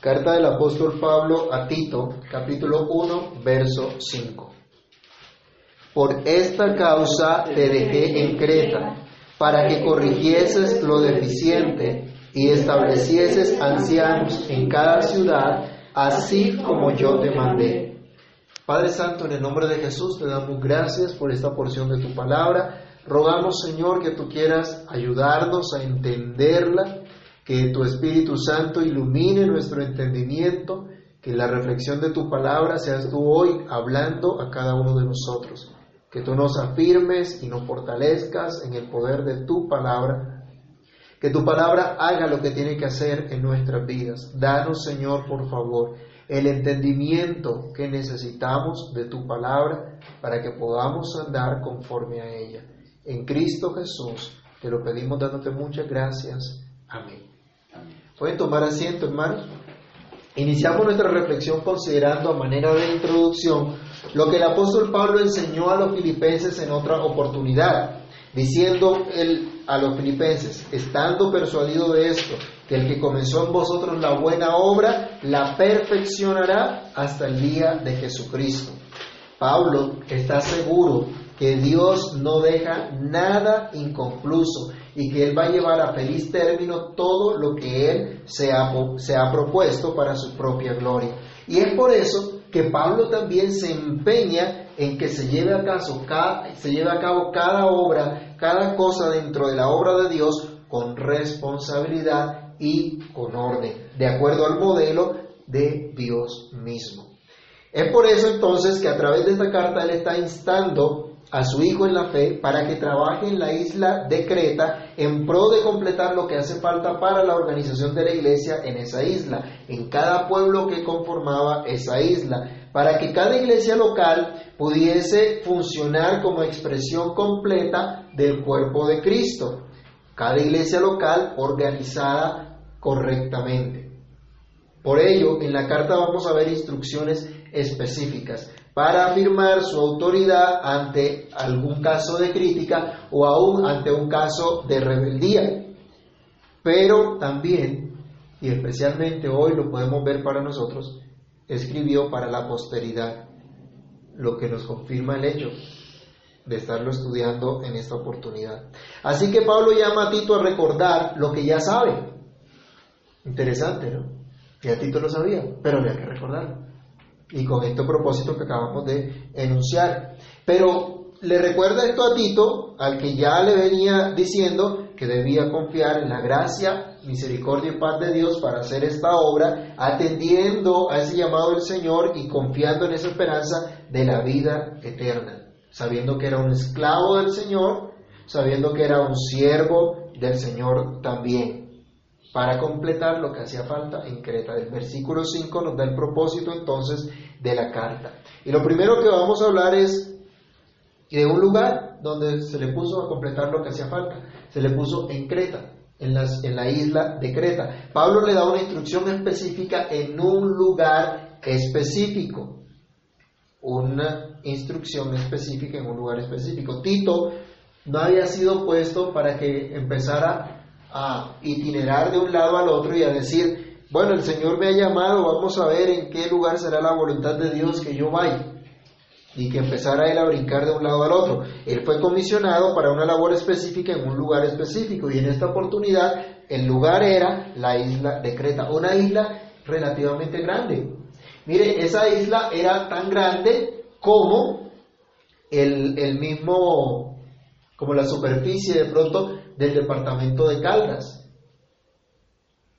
Carta del apóstol Pablo a Tito, capítulo 1, verso 5. Por esta causa te dejé en Creta, para que corrigieses lo deficiente y establecieses ancianos en cada ciudad, así como yo te mandé. Padre Santo, en el nombre de Jesús te damos gracias por esta porción de tu palabra. Rogamos, Señor, que tú quieras ayudarnos a entenderla que tu Espíritu Santo ilumine nuestro entendimiento, que la reflexión de tu palabra seas tú hoy hablando a cada uno de nosotros, que tú nos afirmes y nos fortalezcas en el poder de tu palabra, que tu palabra haga lo que tiene que hacer en nuestras vidas. Danos, Señor, por favor, el entendimiento que necesitamos de tu palabra para que podamos andar conforme a ella. En Cristo Jesús te lo pedimos dándote muchas gracias. Amén. Pueden tomar asiento, hermanos. Iniciamos nuestra reflexión considerando a manera de introducción lo que el apóstol Pablo enseñó a los filipenses en otra oportunidad, diciendo él a los filipenses, estando persuadido de esto, que el que comenzó en vosotros la buena obra, la perfeccionará hasta el día de Jesucristo. Pablo está seguro que Dios no deja nada inconcluso y que Él va a llevar a feliz término todo lo que Él se ha, se ha propuesto para su propia gloria. Y es por eso que Pablo también se empeña en que se lleve a, se lleve a cabo cada obra, cada cosa dentro de la obra de Dios con responsabilidad y con orden, de acuerdo al modelo de Dios mismo. Es por eso entonces que a través de esta carta él está instando a su hijo en la fe para que trabaje en la isla de Creta en pro de completar lo que hace falta para la organización de la iglesia en esa isla, en cada pueblo que conformaba esa isla, para que cada iglesia local pudiese funcionar como expresión completa del cuerpo de Cristo, cada iglesia local organizada correctamente. Por ello, en la carta vamos a ver instrucciones específicas para afirmar su autoridad ante algún caso de crítica o aún ante un caso de rebeldía. Pero también, y especialmente hoy lo podemos ver para nosotros, escribió para la posteridad, lo que nos confirma el hecho de estarlo estudiando en esta oportunidad. Así que Pablo llama a Tito a recordar lo que ya sabe. Interesante, ¿no? Ya Tito lo sabía, pero había que recordarlo y con este propósito que acabamos de enunciar. Pero le recuerda esto a Tito, al que ya le venía diciendo que debía confiar en la gracia, misericordia y paz de Dios para hacer esta obra, atendiendo a ese llamado del Señor y confiando en esa esperanza de la vida eterna, sabiendo que era un esclavo del Señor, sabiendo que era un siervo del Señor también para completar lo que hacía falta en Creta. El versículo 5 nos da el propósito entonces de la carta. Y lo primero que vamos a hablar es de un lugar donde se le puso a completar lo que hacía falta. Se le puso en Creta, en, en la isla de Creta. Pablo le da una instrucción específica en un lugar específico. Una instrucción específica en un lugar específico. Tito no había sido puesto para que empezara a itinerar de un lado al otro y a decir, bueno, el Señor me ha llamado, vamos a ver en qué lugar será la voluntad de Dios que yo vaya. Y que empezara él a brincar de un lado al otro. Él fue comisionado para una labor específica en un lugar específico y en esta oportunidad el lugar era la isla de Creta, una isla relativamente grande. Mire, esa isla era tan grande como el, el mismo, como la superficie de pronto del departamento de Caldas.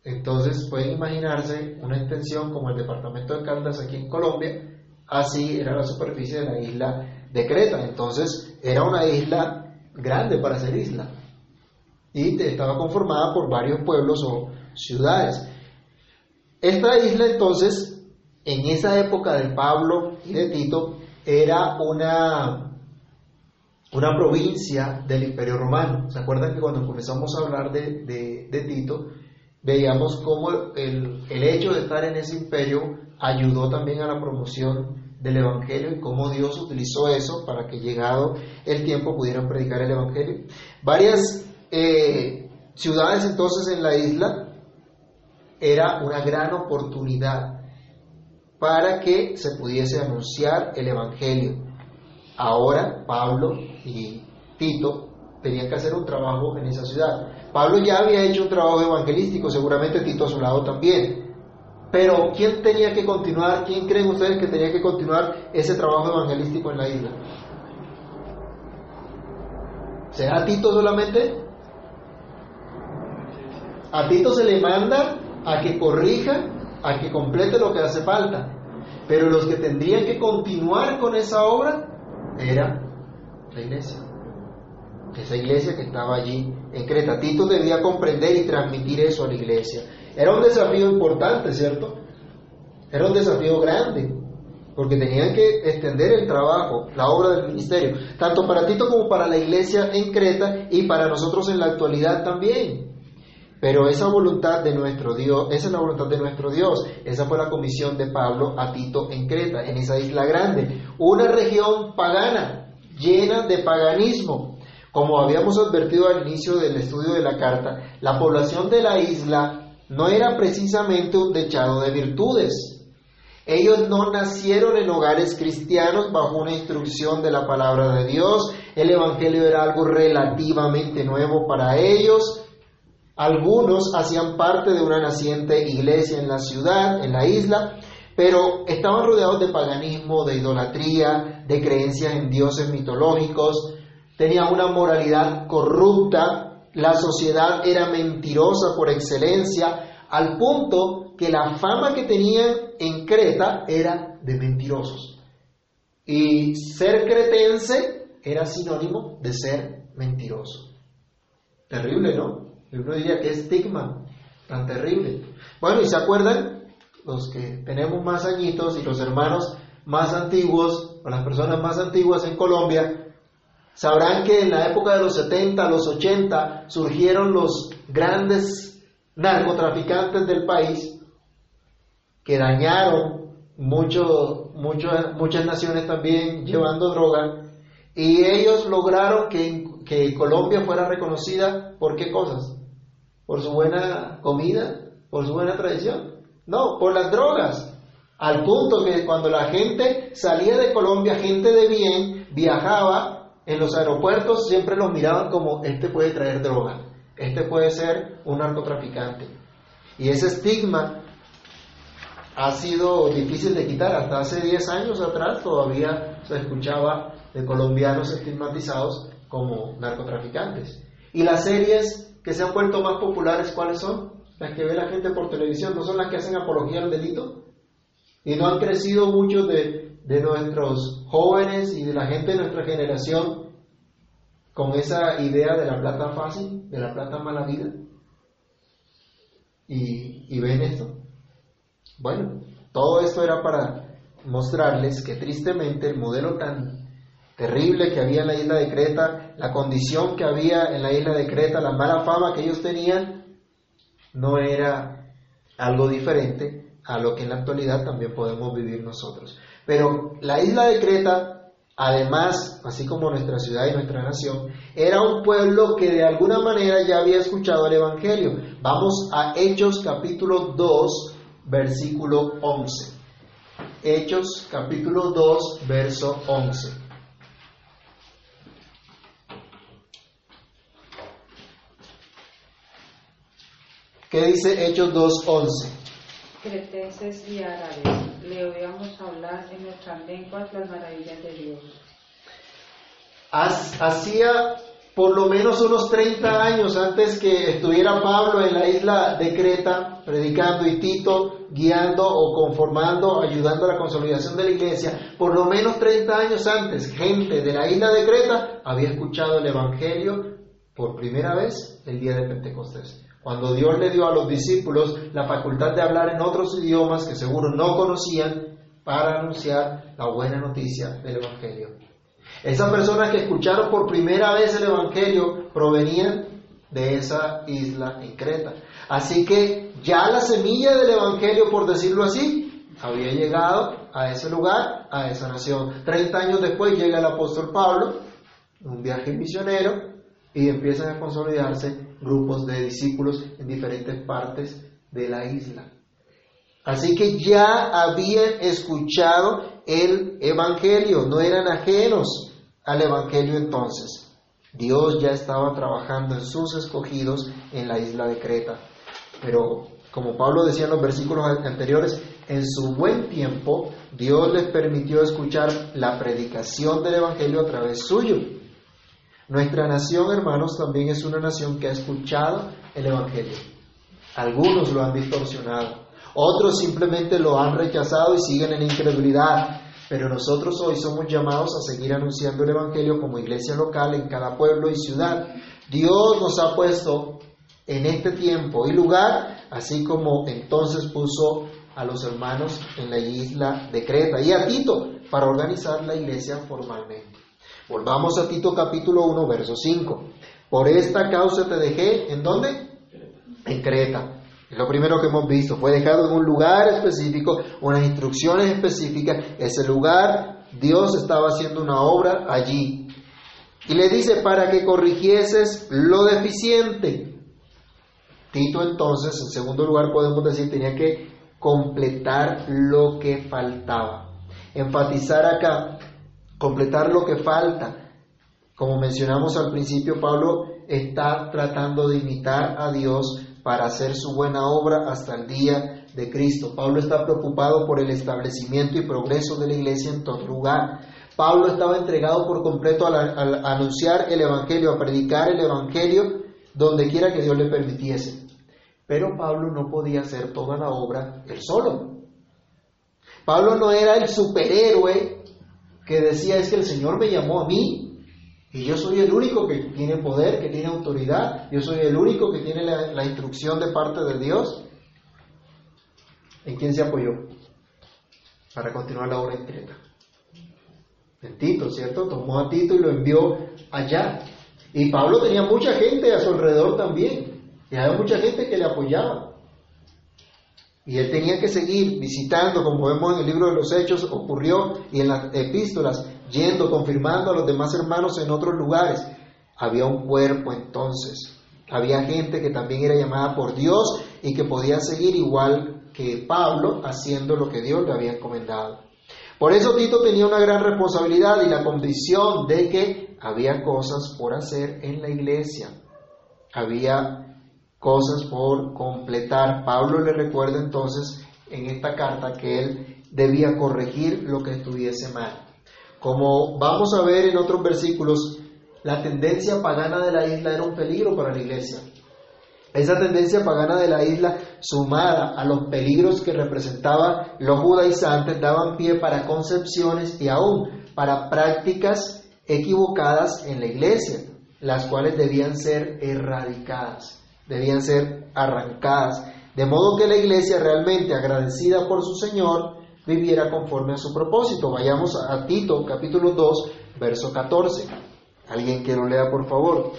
Entonces pueden imaginarse una extensión como el departamento de Caldas aquí en Colombia, así era la superficie de la isla de Creta. Entonces era una isla grande para ser isla y estaba conformada por varios pueblos o ciudades. Esta isla entonces, en esa época de Pablo y de Tito, era una una provincia del Imperio Romano. ¿Se acuerdan que cuando comenzamos a hablar de, Tito, veíamos cómo el, el, hecho de estar en ese imperio ayudó también a la promoción del Evangelio y cómo Dios utilizó eso para que llegado el tiempo pudieran predicar el Evangelio? Varias eh, ciudades entonces en la isla era una gran oportunidad para que se pudiese anunciar el Evangelio. Ahora Pablo y Tito tenían que hacer un trabajo en esa ciudad. Pablo ya había hecho un trabajo evangelístico, seguramente Tito a su lado también. Pero ¿quién tenía que continuar? ¿Quién creen ustedes que tenía que continuar ese trabajo evangelístico en la isla? ¿Será Tito solamente? A Tito se le manda a que corrija, a que complete lo que hace falta. Pero los que tendrían que continuar con esa obra era la iglesia. Esa iglesia que estaba allí en Creta. Tito debía comprender y transmitir eso a la iglesia. Era un desafío importante, ¿cierto? Era un desafío grande, porque tenían que extender el trabajo, la obra del ministerio, tanto para Tito como para la iglesia en Creta y para nosotros en la actualidad también. Pero esa voluntad de nuestro Dios, esa es la voluntad de nuestro Dios. Esa fue la comisión de Pablo a Tito en Creta, en esa isla grande. Una región pagana, llena de paganismo. Como habíamos advertido al inicio del estudio de la carta, la población de la isla no era precisamente un dechado de virtudes. Ellos no nacieron en hogares cristianos bajo una instrucción de la palabra de Dios. El Evangelio era algo relativamente nuevo para ellos algunos hacían parte de una naciente iglesia en la ciudad, en la isla, pero estaban rodeados de paganismo, de idolatría, de creencias en dioses mitológicos, tenían una moralidad corrupta, la sociedad era mentirosa por excelencia, al punto que la fama que tenían en Creta era de mentirosos. Y ser cretense era sinónimo de ser mentiroso. Terrible, ¿no? Y uno diría que estigma tan terrible. Bueno, ¿y se acuerdan? Los que tenemos más añitos y los hermanos más antiguos, o las personas más antiguas en Colombia, sabrán que en la época de los 70, los 80, surgieron los grandes narcotraficantes del país que dañaron mucho, muchas naciones también llevando droga y ellos lograron que Colombia fuera reconocida por qué cosas? Por su buena comida, por su buena tradición. No, por las drogas. Al punto que cuando la gente salía de Colombia, gente de bien, viajaba en los aeropuertos, siempre los miraban como, este puede traer droga, este puede ser un narcotraficante. Y ese estigma ha sido difícil de quitar. Hasta hace 10 años atrás todavía se escuchaba de colombianos estigmatizados como narcotraficantes. Y las series que se han vuelto más populares, ¿cuáles son? Las que ve la gente por televisión, ¿no son las que hacen apología al delito? Y no han crecido muchos de, de nuestros jóvenes y de la gente de nuestra generación con esa idea de la plata fácil, de la plata mala vida. Y, y ven esto. Bueno, todo esto era para mostrarles que tristemente el modelo tan terrible que había en la isla de Creta, la condición que había en la isla de Creta, la mala fama que ellos tenían, no era algo diferente a lo que en la actualidad también podemos vivir nosotros. Pero la isla de Creta, además, así como nuestra ciudad y nuestra nación, era un pueblo que de alguna manera ya había escuchado el Evangelio. Vamos a Hechos capítulo 2, versículo 11. Hechos capítulo 2, verso 11. ¿Qué dice Hechos 2.11? Cretenses y árabes, le oíamos hablar en nuestras lenguas las maravillas de Dios. Hacía por lo menos unos 30 años antes que estuviera Pablo en la isla de Creta predicando y Tito guiando o conformando, ayudando a la consolidación de la iglesia, por lo menos 30 años antes, gente de la isla de Creta había escuchado el Evangelio por primera vez el día de Pentecostés. Cuando Dios le dio a los discípulos la facultad de hablar en otros idiomas que seguro no conocían para anunciar la buena noticia del Evangelio. Esas personas que escucharon por primera vez el Evangelio provenían de esa isla en Creta. Así que ya la semilla del Evangelio, por decirlo así, había llegado a ese lugar, a esa nación. Treinta años después llega el apóstol Pablo, un viaje misionero, y empiezan a consolidarse grupos de discípulos en diferentes partes de la isla. Así que ya habían escuchado el Evangelio, no eran ajenos al Evangelio entonces. Dios ya estaba trabajando en sus escogidos en la isla de Creta. Pero como Pablo decía en los versículos anteriores, en su buen tiempo Dios les permitió escuchar la predicación del Evangelio a través suyo. Nuestra nación, hermanos, también es una nación que ha escuchado el Evangelio. Algunos lo han distorsionado, otros simplemente lo han rechazado y siguen en incredulidad. Pero nosotros hoy somos llamados a seguir anunciando el Evangelio como iglesia local en cada pueblo y ciudad. Dios nos ha puesto en este tiempo y lugar, así como entonces puso a los hermanos en la isla de Creta y a Tito para organizar la iglesia formalmente. Volvamos a Tito capítulo 1, verso 5. Por esta causa te dejé, ¿en dónde? En Creta. Es lo primero que hemos visto. Fue dejado en un lugar específico, unas instrucciones específicas. Ese lugar, Dios estaba haciendo una obra allí. Y le dice, para que corrigieses lo deficiente. Tito entonces, en segundo lugar, podemos decir, tenía que completar lo que faltaba. Enfatizar acá, completar lo que falta. Como mencionamos al principio, Pablo está tratando de imitar a Dios para hacer su buena obra hasta el día de Cristo. Pablo está preocupado por el establecimiento y progreso de la iglesia en todo lugar. Pablo estaba entregado por completo a, anunciar el Evangelio, a predicar el Evangelio donde quiera que Dios le permitiese. Pero Pablo no podía hacer toda la obra él solo. Pablo no era el superhéroe que decía es que el Señor me llamó a mí y yo soy el único que tiene poder, que tiene autoridad, yo soy el único que tiene la, instrucción de parte de Dios. ¿En quién se apoyó? Para continuar la obra en Creta. En Tito, ¿cierto? Tomó a Tito y lo envió allá. Y Pablo tenía mucha gente a su alrededor también. Y había mucha gente que le apoyaba. Y él tenía que seguir visitando, como vemos en el libro de los Hechos, ocurrió, y en las epístolas, yendo, confirmando a los demás hermanos en otros lugares. Había un cuerpo entonces. Había gente que también era llamada por Dios y que podía seguir igual que Pablo haciendo lo que Dios le había encomendado. Por eso Tito tenía una gran responsabilidad y la convicción de que había cosas por hacer en la iglesia. Había cosas por completar. Pablo le recuerda entonces en esta carta que él debía corregir lo que estuviese mal. Como vamos a ver en otros versículos, la tendencia pagana de la isla era un peligro para la iglesia. Esa tendencia pagana de la isla, sumada a los peligros que representaban los judaizantes, daban pie para concepciones y aún para prácticas equivocadas en la iglesia, las cuales debían ser erradicadas, debían ser arrancadas, de modo que la iglesia realmente agradecida por su Señor viviera conforme a su propósito. Vayamos a Tito capítulo 2, verso 14. ¿Alguien que lo lea, por favor?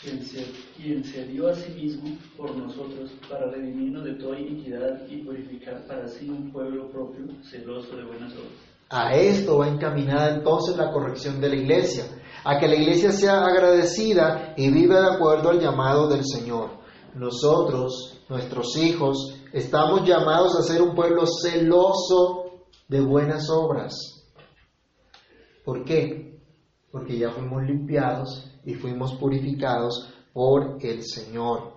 Quien se dio a sí mismo por nosotros para redimirnos de toda iniquidad y purificar para sí un pueblo propio, celoso de buenas obras. A esto va encaminada entonces la corrección de la iglesia, a que la iglesia sea agradecida y viva de acuerdo al llamado del Señor. Nosotros, nuestros hijos, Estamos llamados a ser un pueblo celoso de buenas obras. ¿Por qué? Porque ya fuimos limpiados y fuimos purificados por el Señor.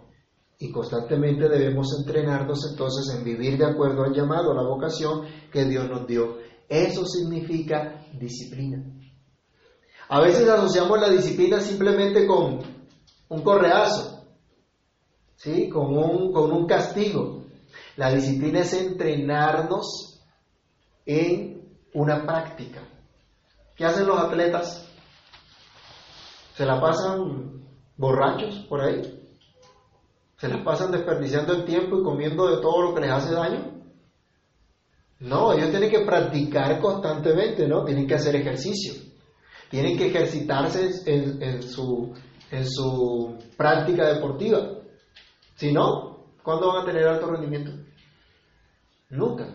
Y constantemente debemos entrenarnos entonces en vivir de acuerdo al llamado, a la vocación que Dios nos dio. Eso significa disciplina. A veces asociamos la disciplina simplemente con un correazo, ¿sí? con, un, con un castigo. La disciplina es entrenarnos en una práctica. ¿Qué hacen los atletas? ¿Se la pasan borrachos por ahí? ¿Se la pasan desperdiciando el tiempo y comiendo de todo lo que les hace daño? No, ellos tienen que practicar constantemente, ¿no? Tienen que hacer ejercicio. Tienen que ejercitarse en, su, en su práctica deportiva. Si no, ¿Cuándo van a tener alto rendimiento? Nunca.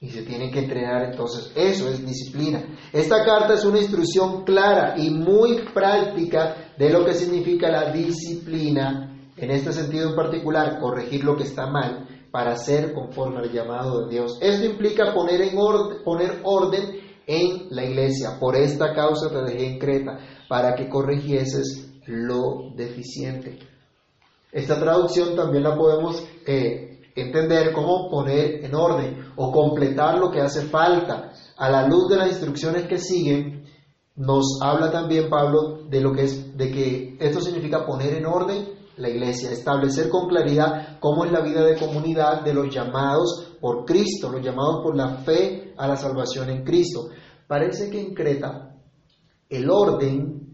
Y se tienen que entrenar entonces. Eso es disciplina. Esta carta es una instrucción clara y muy práctica de lo que significa la disciplina en este sentido en particular, corregir lo que está mal para ser conforme al llamado de Dios. Esto implica poner, en orden, poner orden en la iglesia. Por esta causa te dejé en Creta, para que corrigieses lo deficiente. Esta traducción también la podemos eh, entender como poner en orden o completar lo que hace falta. A la luz de las instrucciones que siguen, nos habla también Pablo de lo que es de que esto significa poner en orden la iglesia, establecer con claridad cómo es la vida de comunidad de los llamados por Cristo, los llamados por la fe a la salvación en Cristo. Parece que en Creta el orden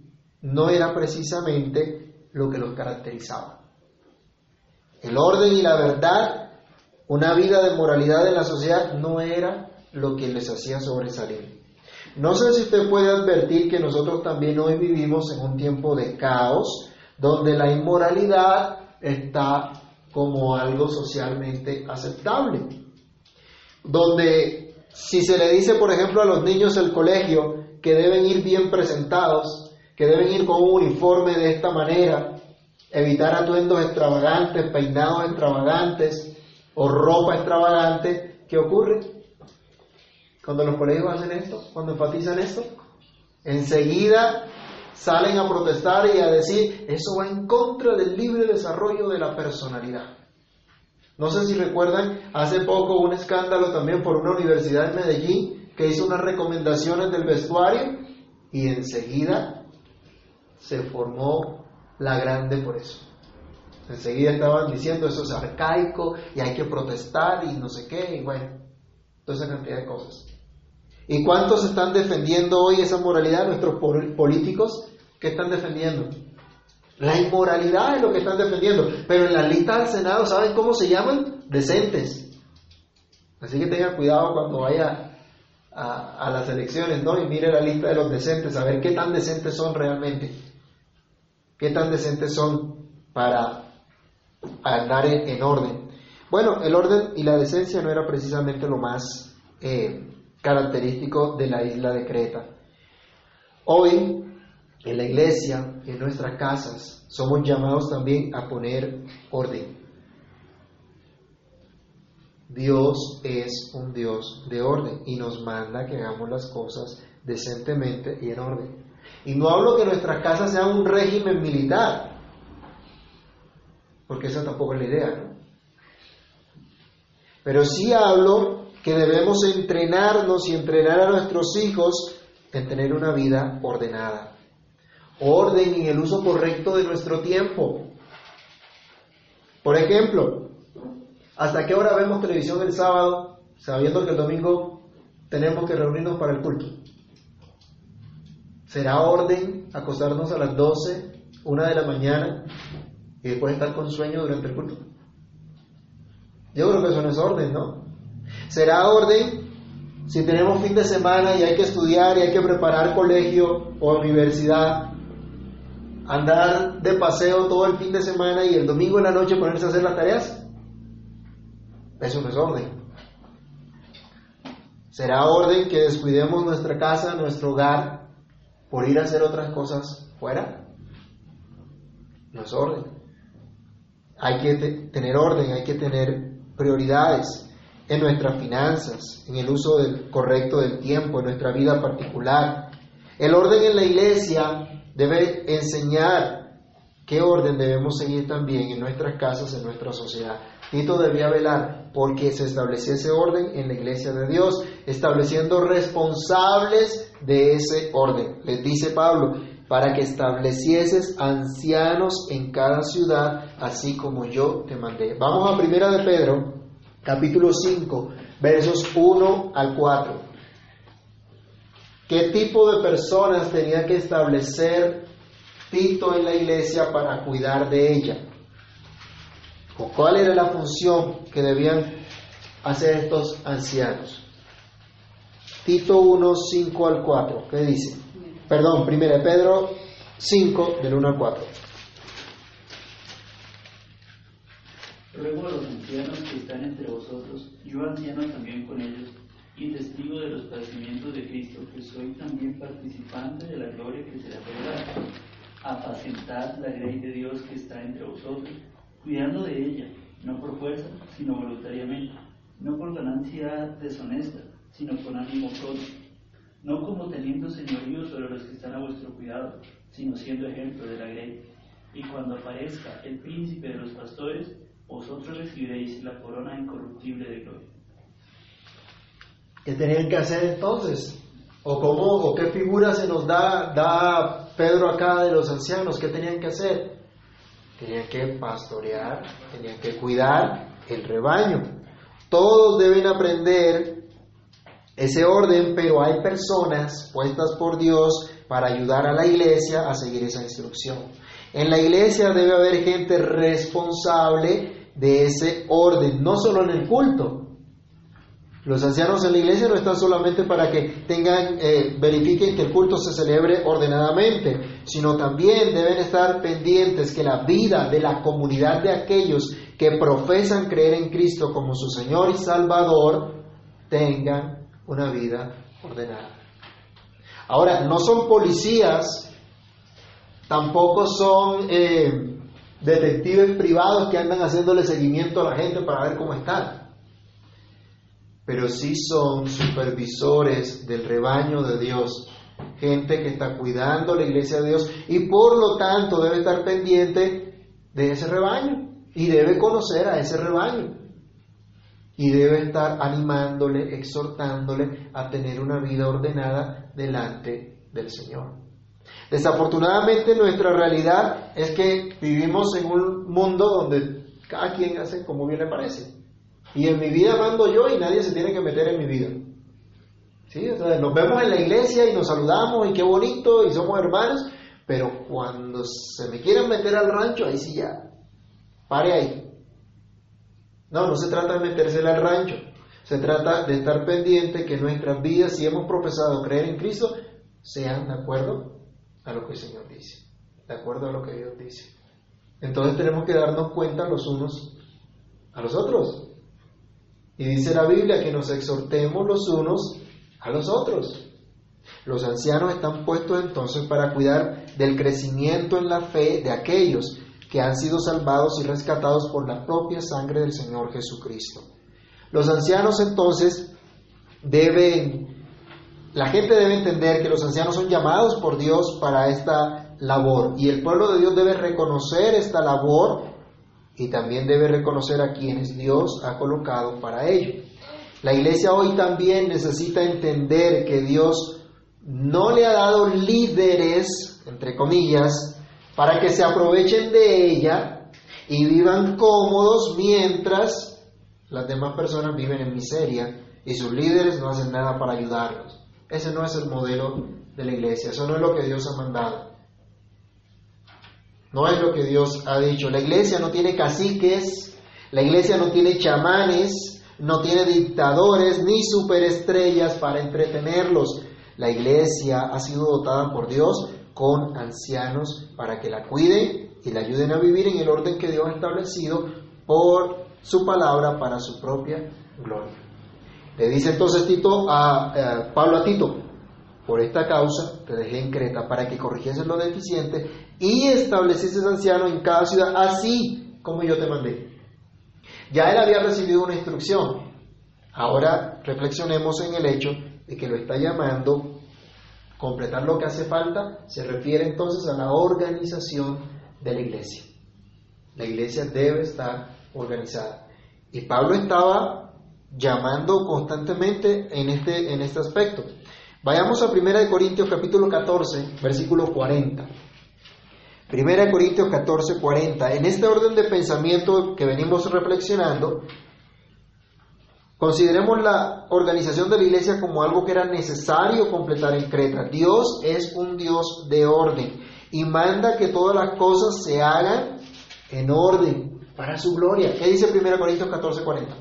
no era precisamente lo que los caracterizaba. El orden y la verdad, una vida de moralidad en la sociedad, no era lo que les hacía sobresalir. No sé si usted puede advertir que nosotros también hoy vivimos en un tiempo de caos, donde la inmoralidad está como algo socialmente aceptable. Donde si se le dice, por ejemplo, a los niños del colegio que deben ir bien presentados, que deben ir con un uniforme de esta manera, evitar atuendos extravagantes, peinados extravagantes o ropa extravagante, ¿qué ocurre? Cuando los colegios hacen esto, cuando enfatizan esto, enseguida salen a protestar y a decir, eso va en contra del libre desarrollo de la personalidad. No sé si recuerdan, hace poco un escándalo también por una universidad en Medellín que hizo unas recomendaciones del vestuario y enseguida se formó la grande por eso. Enseguida estaban diciendo eso es arcaico y hay que protestar y no sé qué, y bueno, toda esa cantidad de cosas. ¿Y cuántos están defendiendo hoy esa moralidad? Nuestros políticos ¿Qué están defendiendo? La inmoralidad es lo que están defendiendo. Pero en la lista del Senado, ¿saben cómo se llaman? Decentes. Así que tenga cuidado cuando vaya a, las elecciones, ¿no? Y mire la lista de los decentes, a ver qué tan decentes son realmente. ¿Qué tan decentes son para andar en, orden? Bueno, el orden y la decencia no era precisamente lo más eh, característico de la isla de Creta. Hoy en la iglesia, en nuestras casas, somos llamados también a poner orden. Dios es un Dios de orden y nos manda que hagamos las cosas decentemente y en orden. Y no hablo que nuestras casas sean un régimen militar, porque esa tampoco es la idea, ¿no? Pero sí hablo que debemos entrenarnos y entrenar a nuestros hijos en tener una vida ordenada orden y el uso correcto de nuestro tiempo. Por ejemplo, ¿hasta qué hora vemos televisión el sábado sabiendo que el domingo tenemos que reunirnos para el culto? ¿Será orden acostarnos a las 12, una de la mañana y después estar con sueño durante el culto? Yo creo que eso no es orden, ¿no? ¿Será orden si tenemos fin de semana y hay que estudiar y hay que preparar colegio o universidad andar de paseo todo el fin de semana y el domingo en la noche ponerse a hacer las tareas? Eso no es orden. ¿Será orden que descuidemos nuestra casa, nuestro hogar, por ir a hacer otras cosas fuera? No es orden. Hay que tener orden, hay que tener prioridades en nuestras finanzas, en el uso del, correcto del tiempo, en nuestra vida particular. El orden en la iglesia debe enseñar qué orden debemos seguir también en nuestras casas, en nuestra sociedad. Tito debía velar porque se estableciese orden en la iglesia de Dios, estableciendo responsables de ese orden. Les dice Pablo, para que establecieses ancianos en cada ciudad, así como yo te mandé. Vamos a Primera de Pedro, capítulo 5, versos 1 al 4. ¿Qué tipo de personas tenía que establecer Tito en la iglesia para cuidar de ella? ¿O cuál era la función que debían hacer estos ancianos? Tito 1, 5 al 4, ¿qué dice? Perdón, 1 Pedro 5, del 1 al 4. Luego a los ancianos que están entre vosotros, yo anciano también con ellos y testigo de los padecimientos de Cristo, que soy también participante de la gloria que será revelada. apacentad la grey de Dios que está entre vosotros, cuidando de ella, no por fuerza, sino voluntariamente, no por ganancia deshonesta, sino con ánimo propio, no como teniendo señorío sobre los que están a vuestro cuidado, sino siendo ejemplo de la grey. Y cuando aparezca el príncipe de los pastores, vosotros recibiréis la corona incorruptible de gloria. ¿Qué tenían que hacer entonces? ¿O cómo, o qué figura se nos da, da Pedro acá de los ancianos? ¿Qué tenían que hacer? Tenían que pastorear, tenían que cuidar el rebaño. Todos deben aprender ese orden, pero hay personas puestas por Dios para ayudar a la iglesia a seguir esa instrucción. En la iglesia debe haber gente responsable de ese orden, no solo en el culto, los ancianos en la iglesia no están solamente para que tengan, eh, verifiquen que el culto se celebre ordenadamente, sino también deben estar pendientes que la vida de la comunidad de aquellos que profesan creer en Cristo como su Señor y Salvador tengan una vida ordenada. Ahora, no son policías, tampoco son eh, detectives privados que andan haciéndole seguimiento a la gente para ver cómo están pero sí son supervisores del rebaño de Dios, gente que está cuidando la iglesia de Dios y por lo tanto debe estar pendiente de ese rebaño y debe conocer a ese rebaño y debe estar animándole, exhortándole a tener una vida ordenada delante del Señor. Desafortunadamente nuestra realidad es que vivimos en un mundo donde cada quien hace como bien le parece. Y en mi vida mando yo y nadie se tiene que meter en mi vida. ¿Sí? nos vemos en la iglesia y nos saludamos y qué bonito y somos hermanos, pero cuando se me quieren meter al rancho, ahí sí ya, pare ahí. No, no se trata de meterse al rancho, se trata de estar pendiente que nuestras vidas, si hemos profesado creer en Cristo, sean de acuerdo a lo que el Señor dice, de acuerdo a lo que Dios dice. Entonces tenemos que darnos cuenta los unos a los otros. Y dice la Biblia que nos exhortemos los unos a los otros. Los ancianos están puestos entonces para cuidar del crecimiento en la fe de aquellos que han sido salvados y rescatados por la propia sangre del Señor Jesucristo. Los ancianos entonces deben, la gente debe entender que los ancianos son llamados por Dios para esta labor y el pueblo de Dios debe reconocer esta labor y también debe reconocer a quienes Dios ha colocado para ello. La iglesia hoy también necesita entender que Dios no le ha dado líderes, entre comillas, para que se aprovechen de ella y vivan cómodos mientras las demás personas viven en miseria y sus líderes no hacen nada para ayudarlos. Ese no es el modelo de la iglesia, eso no es lo que Dios ha mandado. No es lo que Dios ha dicho. La iglesia no tiene caciques, la iglesia no tiene chamanes, no tiene dictadores ni superestrellas para entretenerlos. La iglesia ha sido dotada por Dios con ancianos para que la cuiden y la ayuden a vivir en el orden que Dios ha establecido por su palabra para su propia gloria. Le dice entonces Tito a, eh, Pablo a Tito, por esta causa te dejé en Creta para que corrigieses lo deficiente y establecieses anciano en cada ciudad, así como yo te mandé. Ya él había recibido una instrucción. Ahora reflexionemos en el hecho de que lo está llamando completar lo que hace falta, se refiere entonces a la organización de la iglesia. La iglesia debe estar organizada. Y Pablo estaba llamando constantemente en este, en este aspecto. Vayamos a 1 Corintios capítulo 14, versículo 40. 1 Corintios 14, 40. En este orden de pensamiento que venimos reflexionando, consideremos la organización de la iglesia como algo que era necesario completar en Creta. Dios es un Dios de orden y manda que todas las cosas se hagan en orden para su gloria. ¿Qué dice 1 Corintios 14, 40?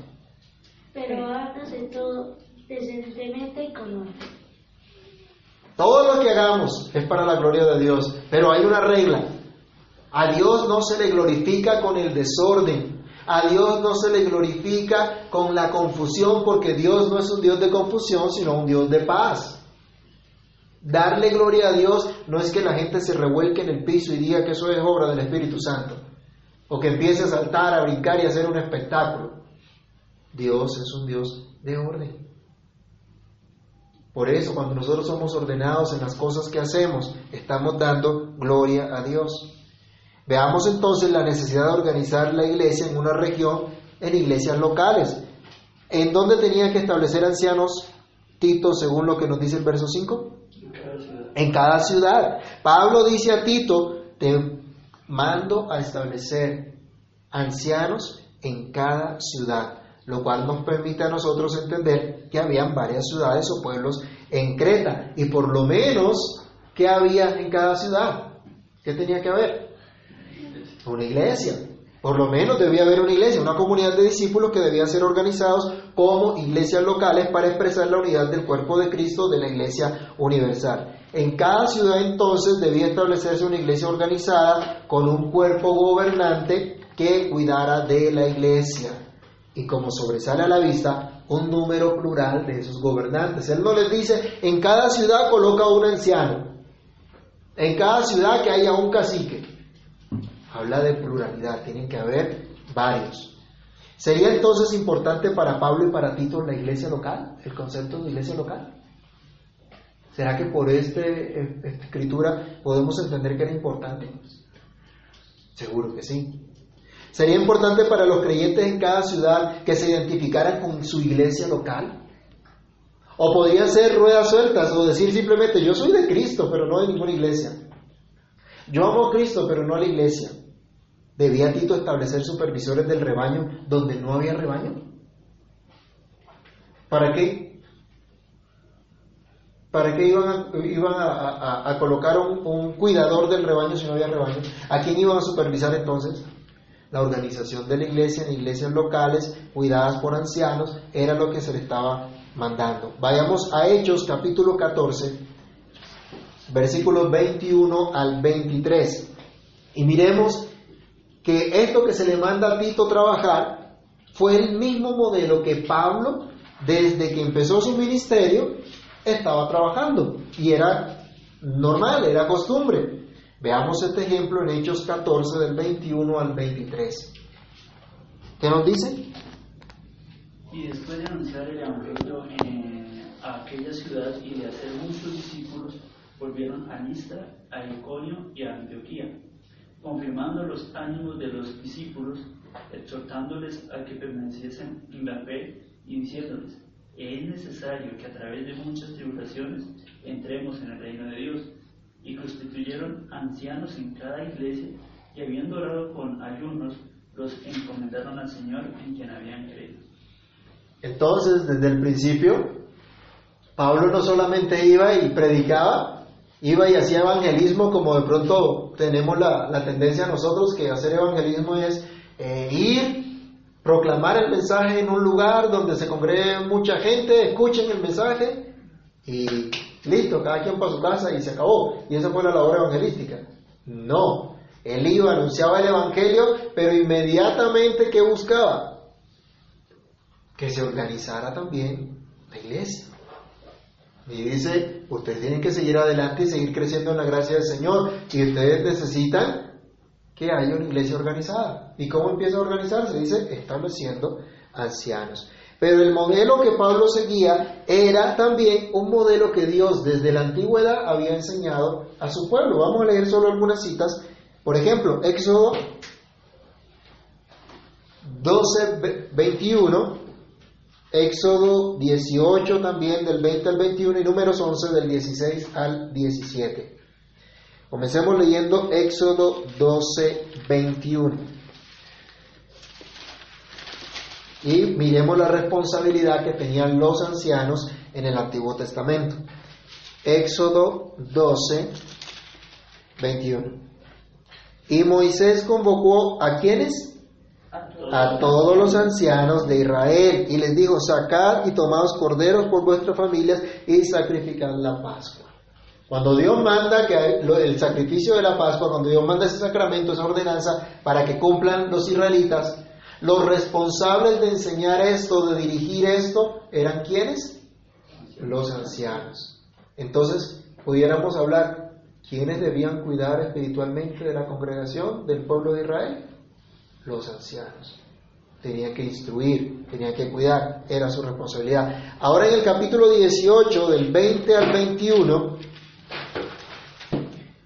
Pero hágase todo decentemente y con orden. Todo lo que hagamos es para la gloria de Dios, pero hay una regla. A Dios no se le glorifica con el desorden. A Dios no se le glorifica con la confusión, porque Dios no es un Dios de confusión, sino un Dios de paz. Darle gloria a Dios no es que la gente se revuelque en el piso y diga que eso es obra del Espíritu Santo, o que empiece a saltar, a brincar y a hacer un espectáculo. Dios es un Dios de orden. Por eso, cuando nosotros somos ordenados en las cosas que hacemos, estamos dando gloria a Dios. Veamos entonces la necesidad de organizar la iglesia en una región, en iglesias locales. ¿En dónde tenía que establecer ancianos Tito según lo que nos dice el verso 5? En cada ciudad. Pablo dice a Tito, te mando a establecer ancianos en cada ciudad, lo cual nos permite a nosotros entender que habían varias ciudades o pueblos en Creta y por lo menos, ¿qué había en cada ciudad? ¿Qué tenía que haber? Una iglesia. Por lo menos debía haber una iglesia, una comunidad de discípulos que debían ser organizados como iglesias locales para expresar la unidad del cuerpo de Cristo de la iglesia universal. En cada ciudad entonces debía establecerse una iglesia organizada con un cuerpo gobernante que cuidara de la iglesia. Y como sobresale a la vista, un número plural de esos gobernantes. Él no les dice, en cada ciudad coloca un anciano, en cada ciudad que haya un cacique. Habla de pluralidad, tienen que haber varios. ¿Sería entonces importante para Pablo y para Tito la iglesia local, el concepto de iglesia local? ¿Será que por este, esta escritura podemos entender que era importante? Seguro que sí. ¿Sería importante para los creyentes en cada ciudad que se identificaran con su iglesia local? ¿O podrían ser ruedas sueltas o decir simplemente yo soy de Cristo, pero no de ninguna iglesia? Yo amo a Cristo, pero no a la iglesia. ¿Debía Tito establecer supervisores del rebaño donde no había rebaño? ¿Para qué? ¿Para qué iban a, colocar un, un, cuidador del rebaño si no había rebaño? ¿A quién iban a supervisar entonces? La organización de la iglesia en iglesias locales, cuidadas por ancianos, era lo que se le estaba mandando. Vayamos a Hechos capítulo 14, versículos 21 al 23. Y miremos que esto que se le manda a Tito trabajar fue el mismo modelo que Pablo, desde que empezó su ministerio, estaba trabajando. Y era normal, era costumbre. Veamos este ejemplo en Hechos 14 del 21 al 23. ¿Qué nos dice? Y después de anunciar el Evangelio en, a aquella ciudad y de hacer muchos discípulos, volvieron a Listra, a Iconio y a Antioquía, confirmando los ánimos de los discípulos, exhortándoles a que permaneciesen en la fe y diciéndoles, es necesario que a través de muchas tribulaciones entremos en el reino de Dios. Y constituyeron ancianos en cada iglesia y habiendo orado con ayunos, los encomendaron al Señor en quien habían creído. Entonces, desde el principio, Pablo no solamente iba y predicaba, iba y hacía evangelismo como de pronto tenemos la, la tendencia nosotros que hacer evangelismo es eh, ir, proclamar el mensaje en un lugar donde se congregue mucha gente, escuchen el mensaje y listo, cada quien para su casa y se acabó. Y esa fue la labor evangelística. No, él iba, anunciaba el evangelio, pero inmediatamente ¿qué buscaba? Que se organizara también la iglesia. Y dice, ustedes tienen que seguir adelante y seguir creciendo en la gracia del Señor. Y ustedes necesitan que haya una iglesia organizada. ¿Y cómo empieza a organizarse? Dice, estableciendo ancianos. Pero el modelo que Pablo seguía era también un modelo que Dios desde la antigüedad había enseñado a su pueblo. Vamos a leer solo algunas citas. Por ejemplo, Éxodo 12, 21 Éxodo 18 también del 20 al 21 y números 11 del 16 al 17. Comencemos leyendo Éxodo 12, 21. Y miremos la responsabilidad que tenían los ancianos en el Antiguo Testamento. Éxodo 12, 21. Y Moisés convocó a quienes? a todos los ancianos de Israel y les dijo, sacad y tomaos corderos por vuestras familias y sacrificad la Pascua. Cuando Dios manda que el sacrificio de la Pascua, cuando Dios manda ese sacramento, esa ordenanza para que cumplan los israelitas, los responsables de enseñar esto, de dirigir esto, eran quienes? Los ancianos. Entonces, pudiéramos hablar, ¿quiénes debían cuidar espiritualmente de la congregación del pueblo de Israel? Los ancianos. Tenían que instruir, tenían que cuidar, era su responsabilidad. Ahora en el capítulo 18, del 20 al 21,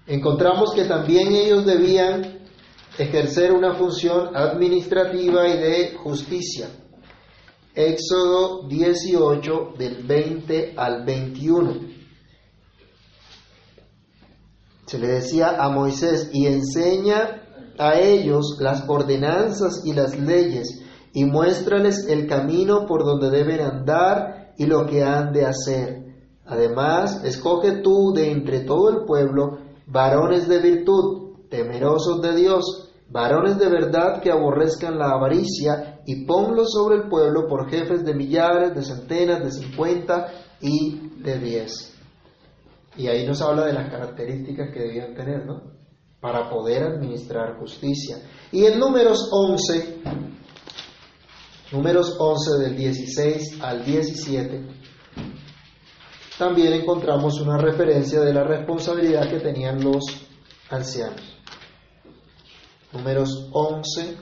encontramos que también ellos debían ejercer una función administrativa y de justicia. Éxodo 18 del 20 al 21. Se le decía a Moisés, y enseña a ellos las ordenanzas y las leyes, y muéstrales el camino por donde deben andar y lo que han de hacer. Además, escoge tú de entre todo el pueblo varones de virtud, temerosos de Dios, varones de verdad que aborrezcan la avaricia, y ponlos sobre el pueblo por jefes de millares, de centenas, de cincuenta y de diez. Y ahí nos habla de las características que debían tener, ¿no? Para poder administrar justicia. Y en números 11, números 11 del 16 al 17, también encontramos una referencia de la responsabilidad que tenían los ancianos. Números 11,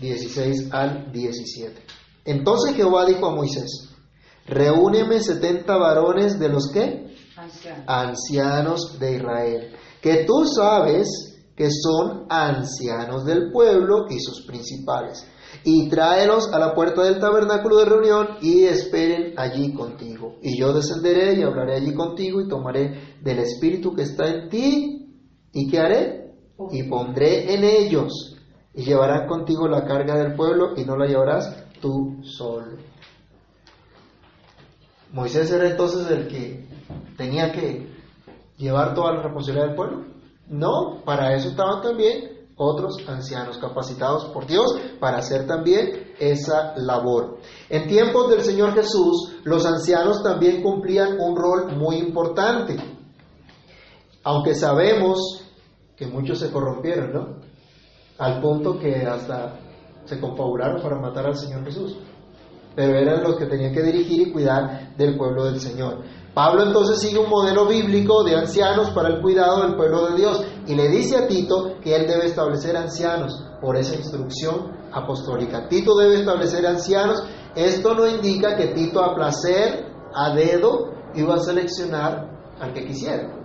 16 al 17. Entonces Jehová dijo a Moisés, reúneme setenta varones de los que? Anciano. Ancianos de Israel, que tú sabes que son ancianos del pueblo y sus principales, y tráelos a la puerta del tabernáculo de reunión y esperen allí contigo. Y yo descenderé y hablaré allí contigo y tomaré del espíritu que está en ti, ¿y qué haré? Y pondré en ellos, y llevarán contigo la carga del pueblo y no la llevarás tú solo. Moisés era entonces el que tenía que llevar toda la responsabilidad del pueblo. No, para eso estaban también otros ancianos capacitados por Dios para hacer también esa labor. En tiempos del Señor Jesús, los ancianos también cumplían un rol muy importante. Aunque sabemos que muchos se corrompieron, ¿no? Al punto que hasta se confabularon para matar al Señor Jesús. Pero eran los que tenían que dirigir y cuidar del pueblo del Señor. Pablo entonces sigue un modelo bíblico de ancianos para el cuidado del pueblo de Dios y le dice a Tito que él debe establecer ancianos por esa instrucción apostólica. Tito debe establecer ancianos. Esto no indica que Tito a placer, a dedo, iba a seleccionar al que quisiera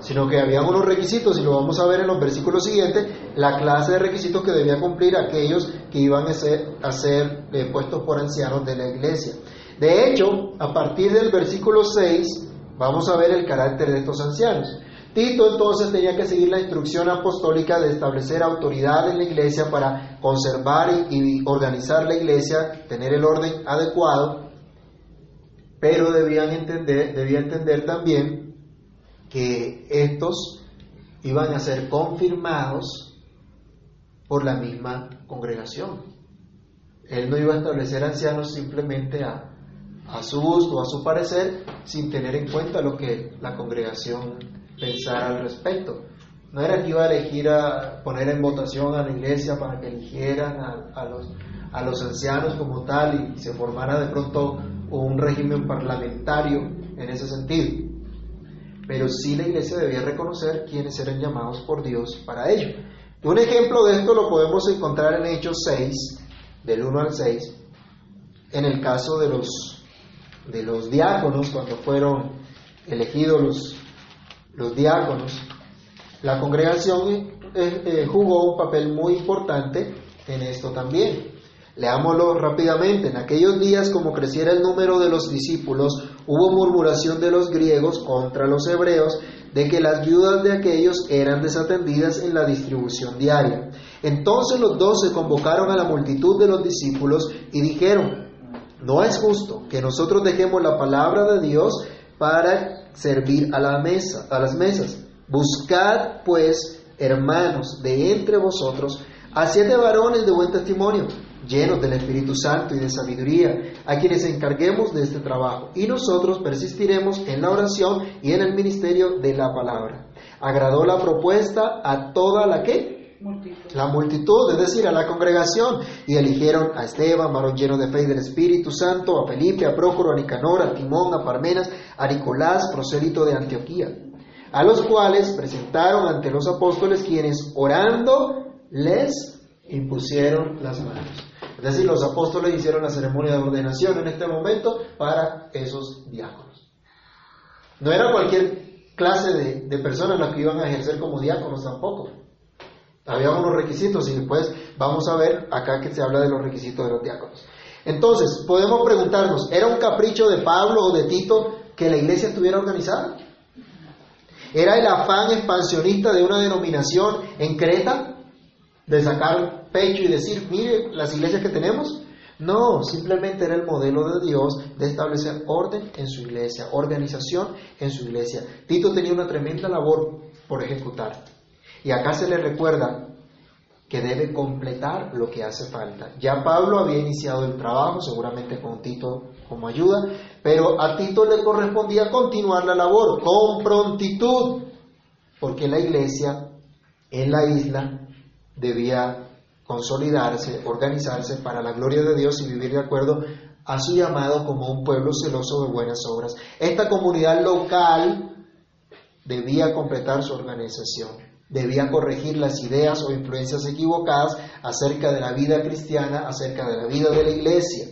sino que había unos requisitos, y lo vamos a ver en los versículos siguientes, la clase de requisitos que debía cumplir aquellos que iban a ser, a ser eh, puestos por ancianos de la iglesia. De hecho, a partir del versículo 6, vamos a ver el carácter de estos ancianos. Tito entonces tenía que seguir la instrucción apostólica de establecer autoridad en la iglesia para conservar y, y organizar la iglesia, tener el orden adecuado, pero debían entender, debía entender también que estos iban a ser confirmados por la misma congregación. Él no iba a establecer ancianos simplemente a, a su gusto, a su parecer, sin tener en cuenta lo que la congregación pensara al respecto. No era que iba a elegir a poner en votación a la iglesia para que eligieran a, los, a los ancianos como tal y se formara de pronto un régimen parlamentario en ese sentido pero sí la iglesia debía reconocer quiénes eran llamados por Dios para ello. Un ejemplo de esto lo podemos encontrar en Hechos 6, del 1 al 6, en el caso de los, de los diáconos, cuando fueron elegidos los, los diáconos, la congregación eh, eh, jugó un papel muy importante en esto también. Leámoslo rápidamente. En aquellos días, como creciera el número de los discípulos, hubo murmuración de los griegos contra los hebreos de que las viudas de aquellos eran desatendidas en la distribución diaria. Entonces los doce convocaron a la multitud de los discípulos y dijeron, no es justo que nosotros dejemos la palabra de Dios para servir a la mesa, a las mesas. Buscad pues, hermanos, de entre vosotros a siete varones de buen testimonio llenos del Espíritu Santo y de sabiduría, a quienes encarguemos de este trabajo. Y nosotros persistiremos en la oración y en el ministerio de la palabra. Agradó la propuesta a toda la que multitud. La multitud, es decir, a la congregación, y eligieron a Esteban, varón lleno de fe y del Espíritu Santo, a Felipe, a Prócoro, a Nicanor, a Timón, a Parmenas, a Nicolás, prosélito de Antioquía, a los cuales presentaron ante los apóstoles quienes orando les impusieron las manos. Es decir, los apóstoles hicieron la ceremonia de ordenación en este momento para esos diáconos. No era cualquier clase de, personas las que iban a ejercer como diáconos tampoco. Había unos requisitos y después vamos a ver acá que se habla de los requisitos de los diáconos. Entonces, podemos preguntarnos, ¿era un capricho de Pablo o de Tito que la iglesia estuviera organizada? ¿Era el afán expansionista de una denominación en Creta? ¿De sacar pecho y decir, mire las iglesias que tenemos? No, simplemente era el modelo de Dios de establecer orden en su iglesia, organización en su iglesia. Tito tenía una tremenda labor por ejecutar. Y acá se le recuerda que debe completar lo que hace falta. Ya Pablo había iniciado el trabajo, seguramente con Tito como ayuda, pero a Tito le correspondía continuar la labor con prontitud, porque la iglesia en la isla debía consolidarse, organizarse para la gloria de Dios y vivir de acuerdo a su llamado como un pueblo celoso de buenas obras. Esta comunidad local debía completar su organización debía corregir las ideas o influencias equivocadas acerca de la vida cristiana, acerca de la vida de la iglesia.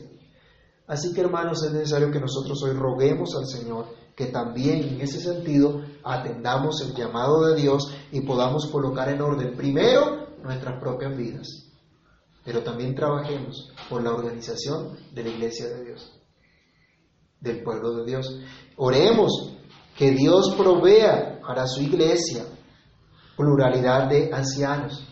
Así que hermanos, es necesario que nosotros hoy roguemos al Señor que también en ese sentido atendamos el llamado de Dios y podamos colocar en orden primero nuestras propias vidas, pero también trabajemos por la organización de la iglesia de Dios, del pueblo de Dios. Oremos que Dios provea para su iglesia pluralidad de ancianos,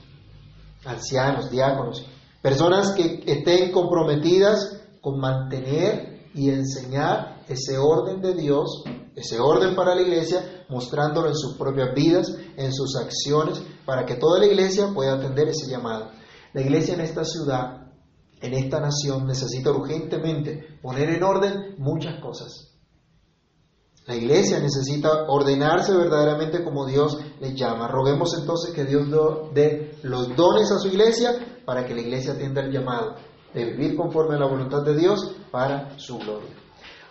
ancianos, diáconos, personas que estén comprometidas con mantener y enseñar ese orden de Dios, ese orden para la iglesia, mostrándolo en sus propias vidas, en sus acciones, para que toda la iglesia pueda atender ese llamado. La iglesia en esta ciudad, en esta nación, necesita urgentemente poner en orden muchas cosas. La iglesia necesita ordenarse verdaderamente como Dios le llama. Roguemos entonces que Dios dé los dones a su iglesia para que la iglesia atienda el llamado de vivir conforme a la voluntad de Dios para su gloria.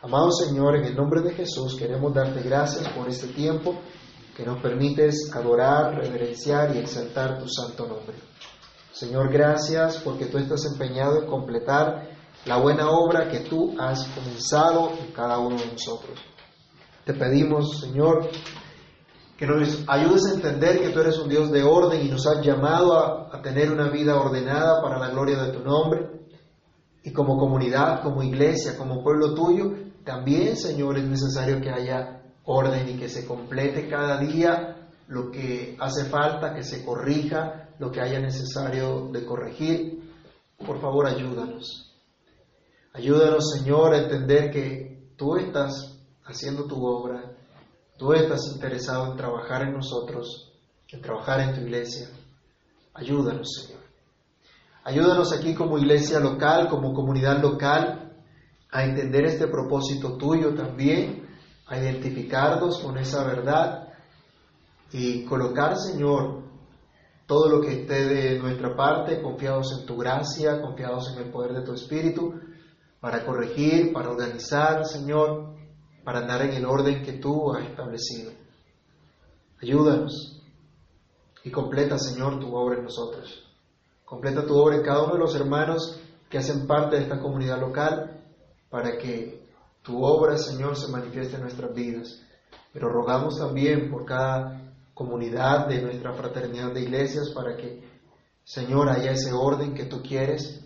Amado Señor, en el nombre de Jesús queremos darte gracias por este tiempo que nos permites adorar, reverenciar y exaltar tu santo nombre. Señor, gracias porque tú estás empeñado en completar la buena obra que tú has comenzado en cada uno de nosotros. Te pedimos, Señor, que nos ayudes a entender que tú eres un Dios de orden y nos has llamado a, tener una vida ordenada para la gloria de tu nombre. Y como comunidad, como iglesia, como pueblo tuyo, también, Señor, es necesario que haya orden y que se complete cada día lo que hace falta, que se corrija lo que haya necesario de corregir. Por favor, ayúdanos. Ayúdanos, Señor, a entender que tú estás haciendo tu obra, tú estás interesado en trabajar en nosotros, en trabajar en tu iglesia. Ayúdanos, Señor. Ayúdanos aquí como iglesia local, como comunidad local, a entender este propósito tuyo también, a identificarnos con esa verdad y colocar, Señor, todo lo que esté de nuestra parte, confiados en tu gracia, confiados en el poder de tu Espíritu, para corregir, para organizar, Señor, para andar en el orden que tú has establecido. Ayúdanos y completa, Señor, tu obra en nosotros. Completa tu obra en cada uno de los hermanos que hacen parte de esta comunidad local para que tu obra, Señor, se manifieste en nuestras vidas. Pero rogamos también por cada comunidad de nuestra fraternidad de iglesias para que, Señor, haya ese orden que tú quieres,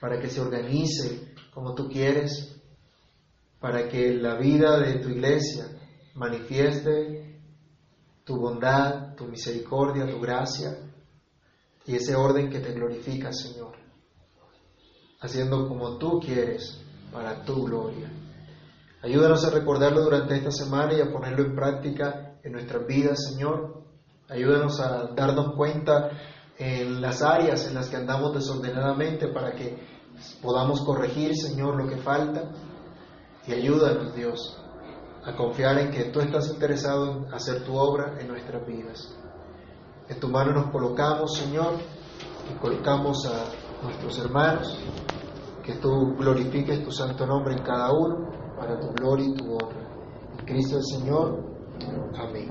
para que se organice como tú quieres, para que la vida de tu iglesia manifieste tu bondad, tu misericordia, tu gracia y ese orden que te glorifica, Señor, haciendo como tú quieres para tu gloria. Ayúdanos a recordarlo durante esta semana y a ponerlo en práctica en nuestras vidas, Señor. Ayúdanos a darnos cuenta en las áreas en las que andamos desordenadamente para que podamos corregir, Señor, lo que falta y ayúdanos, Dios, a confiar en que tú estás interesado en hacer tu obra en nuestras vidas. En tu mano nos colocamos, Señor, y colocamos a nuestros hermanos, que tú glorifiques tu santo nombre en cada uno, para tu gloria y tu honra. En Cristo el Señor. Amén.